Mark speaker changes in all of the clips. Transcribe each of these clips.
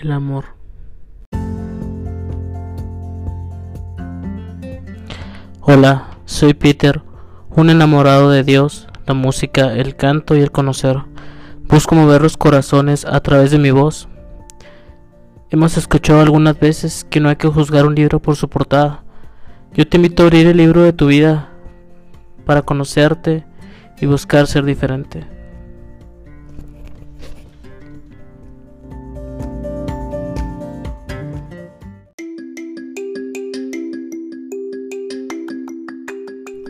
Speaker 1: el amor. Hola, soy Peter, un enamorado de Dios, la música, el canto y el conocer. Busco mover los corazones a través de mi voz. Hemos escuchado algunas veces que no hay que juzgar un libro por su portada. Yo te invito a abrir el libro de tu vida para conocerte y buscar ser diferente.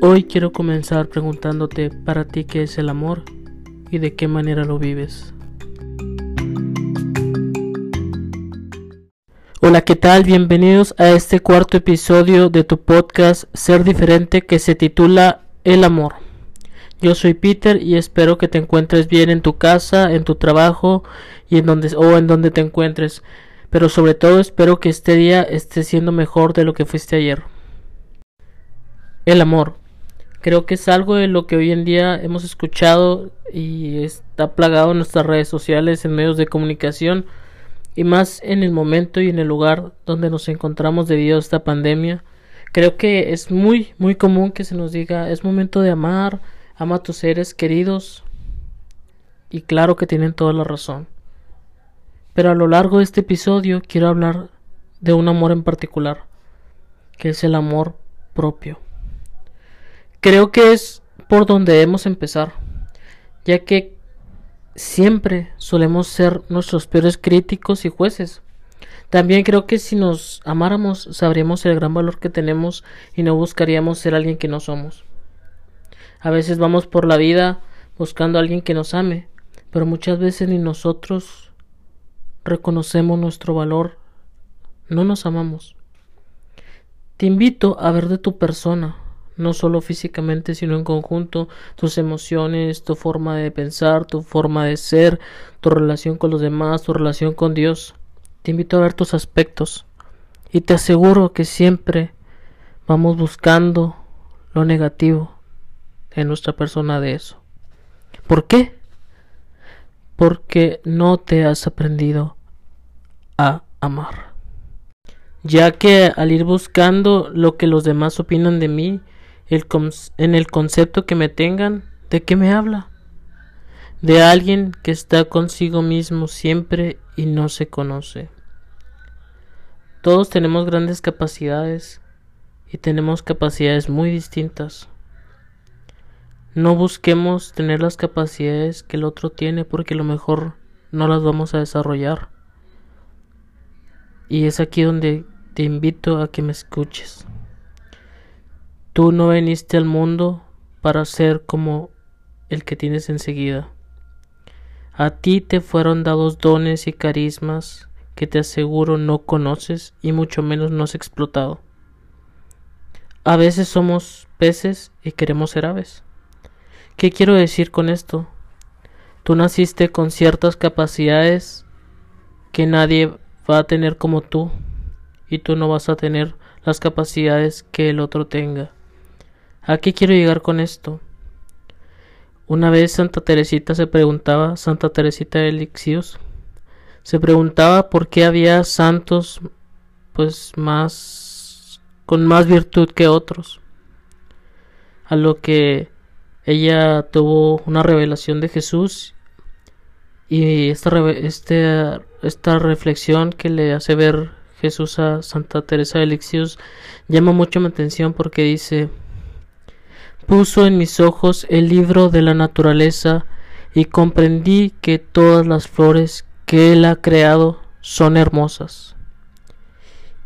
Speaker 1: Hoy quiero comenzar preguntándote para ti qué es el amor y de qué manera lo vives. Hola, ¿qué tal? Bienvenidos a este cuarto episodio de tu podcast Ser Diferente que se titula El Amor. Yo soy Peter y espero que te encuentres bien en tu casa, en tu trabajo y en donde o en donde te encuentres. Pero sobre todo espero que este día esté siendo mejor de lo que fuiste ayer. El amor. Creo que es algo de lo que hoy en día hemos escuchado y está plagado en nuestras redes sociales, en medios de comunicación y más en el momento y en el lugar donde nos encontramos debido a esta pandemia. Creo que es muy, muy común que se nos diga es momento de amar, ama a tus seres queridos y claro que tienen toda la razón. Pero a lo largo de este episodio quiero hablar de un amor en particular, que es el amor propio. Creo que es por donde debemos empezar, ya que siempre solemos ser nuestros peores críticos y jueces. También creo que si nos amáramos sabríamos el gran valor que tenemos y no buscaríamos ser alguien que no somos. A veces vamos por la vida buscando a alguien que nos ame, pero muchas veces ni nosotros reconocemos nuestro valor, no nos amamos. Te invito a ver de tu persona, no solo físicamente, sino en conjunto, tus emociones, tu forma de pensar, tu forma de ser, tu relación con los demás, tu relación con Dios. Te invito a ver tus aspectos y te aseguro que siempre vamos buscando lo negativo en nuestra persona de eso. ¿Por qué? Porque no te has aprendido a amar. Ya que al ir buscando lo que los demás opinan de mí, en el concepto que me tengan, ¿de qué me habla? De alguien que está consigo mismo siempre y no se conoce. Todos tenemos grandes capacidades y tenemos capacidades muy distintas. No busquemos tener las capacidades que el otro tiene porque a lo mejor no las vamos a desarrollar. Y es aquí donde te invito a que me escuches. Tú no viniste al mundo para ser como el que tienes enseguida. A ti te fueron dados dones y carismas que te aseguro no conoces y mucho menos no has explotado. A veces somos peces y queremos ser aves. ¿Qué quiero decir con esto? Tú naciste con ciertas capacidades que nadie va a tener como tú y tú no vas a tener las capacidades que el otro tenga. ¿A qué quiero llegar con esto? Una vez Santa Teresita se preguntaba, Santa Teresita de Elixios, se preguntaba por qué había santos pues más con más virtud que otros. A lo que ella tuvo una revelación de Jesús y esta, este, esta reflexión que le hace ver Jesús a Santa Teresa de Elixios llama mucho mi atención porque dice puso en mis ojos el libro de la naturaleza y comprendí que todas las flores que él ha creado son hermosas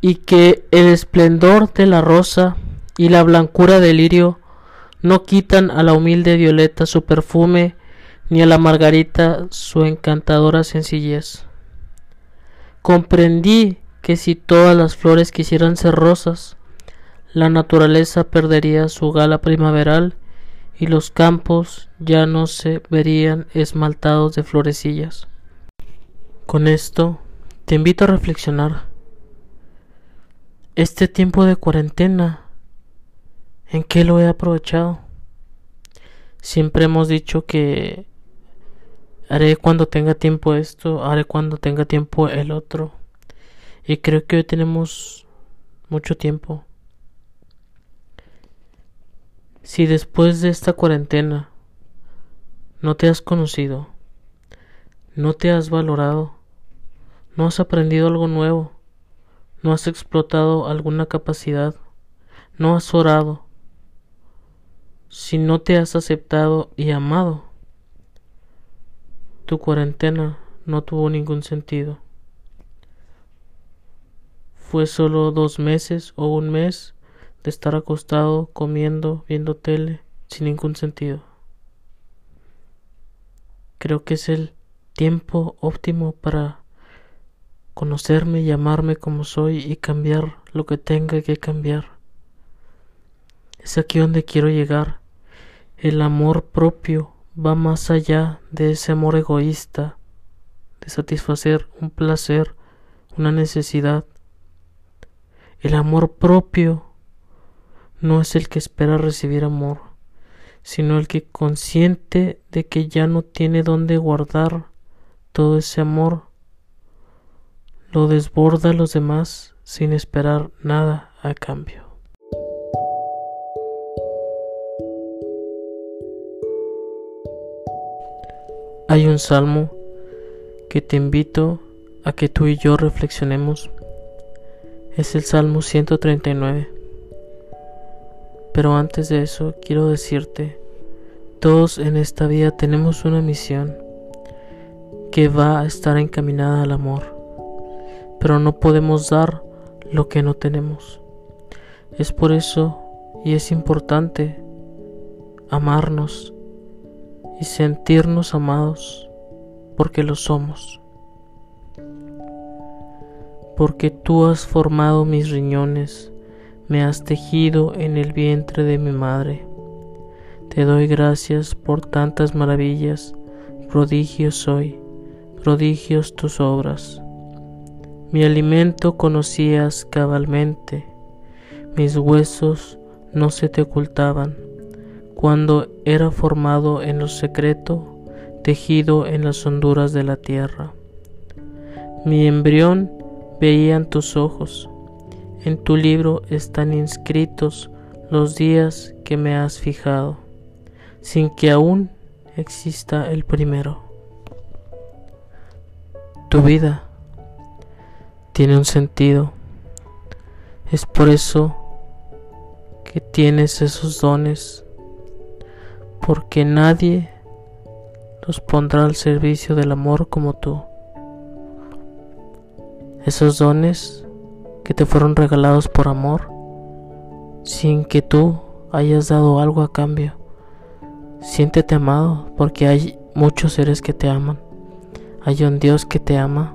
Speaker 1: y que el esplendor de la rosa y la blancura del lirio no quitan a la humilde violeta su perfume ni a la margarita su encantadora sencillez. Comprendí que si todas las flores quisieran ser rosas, la naturaleza perdería su gala primaveral y los campos ya no se verían esmaltados de florecillas. Con esto, te invito a reflexionar. Este tiempo de cuarentena, ¿en qué lo he aprovechado? Siempre hemos dicho que Haré cuando tenga tiempo esto, haré cuando tenga tiempo el otro. Y creo que hoy tenemos mucho tiempo. Si después de esta cuarentena no te has conocido, no te has valorado, no has aprendido algo nuevo, no has explotado alguna capacidad, no has orado, si no te has aceptado y amado, tu cuarentena no tuvo ningún sentido. Fue solo dos meses o un mes de estar acostado, comiendo, viendo tele, sin ningún sentido. Creo que es el tiempo óptimo para conocerme y amarme como soy y cambiar lo que tenga que cambiar. Es aquí donde quiero llegar. El amor propio va más allá de ese amor egoísta, de satisfacer un placer, una necesidad. El amor propio no es el que espera recibir amor, sino el que consciente de que ya no tiene dónde guardar todo ese amor, lo desborda a los demás sin esperar nada a cambio. Hay un salmo que te invito a que tú y yo reflexionemos. Es el Salmo 139. Pero antes de eso quiero decirte, todos en esta vida tenemos una misión que va a estar encaminada al amor, pero no podemos dar lo que no tenemos. Es por eso y es importante amarnos y sentirnos amados porque lo somos. Porque tú has formado mis riñones, me has tejido en el vientre de mi madre. Te doy gracias por tantas maravillas, prodigios soy, prodigios tus obras. Mi alimento conocías cabalmente, mis huesos no se te ocultaban cuando era formado en lo secreto, tejido en las honduras de la tierra. Mi embrión veían tus ojos, en tu libro están inscritos los días que me has fijado, sin que aún exista el primero. Tu vida tiene un sentido, es por eso que tienes esos dones porque nadie los pondrá al servicio del amor como tú. Esos dones que te fueron regalados por amor, sin que tú hayas dado algo a cambio. Siéntete amado porque hay muchos seres que te aman. Hay un Dios que te ama.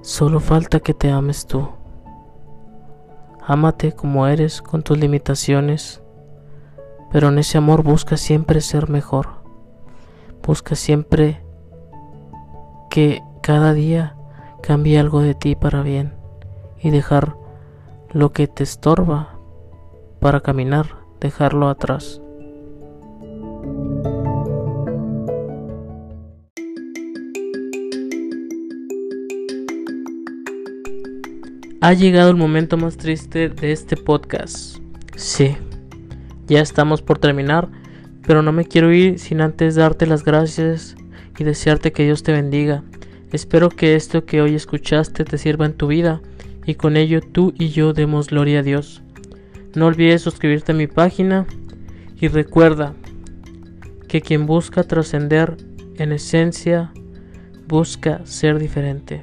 Speaker 1: Solo falta que te ames tú. Ámate como eres con tus limitaciones pero en ese amor busca siempre ser mejor. Busca siempre que cada día cambie algo de ti para bien y dejar lo que te estorba para caminar, dejarlo atrás. Ha llegado el momento más triste de este podcast. Sí, ya estamos por terminar, pero no me quiero ir sin antes darte las gracias y desearte que Dios te bendiga. Espero que esto que hoy escuchaste te sirva en tu vida y con ello tú y yo demos gloria a Dios. No olvides suscribirte a mi página y recuerda que quien busca trascender en esencia busca ser diferente.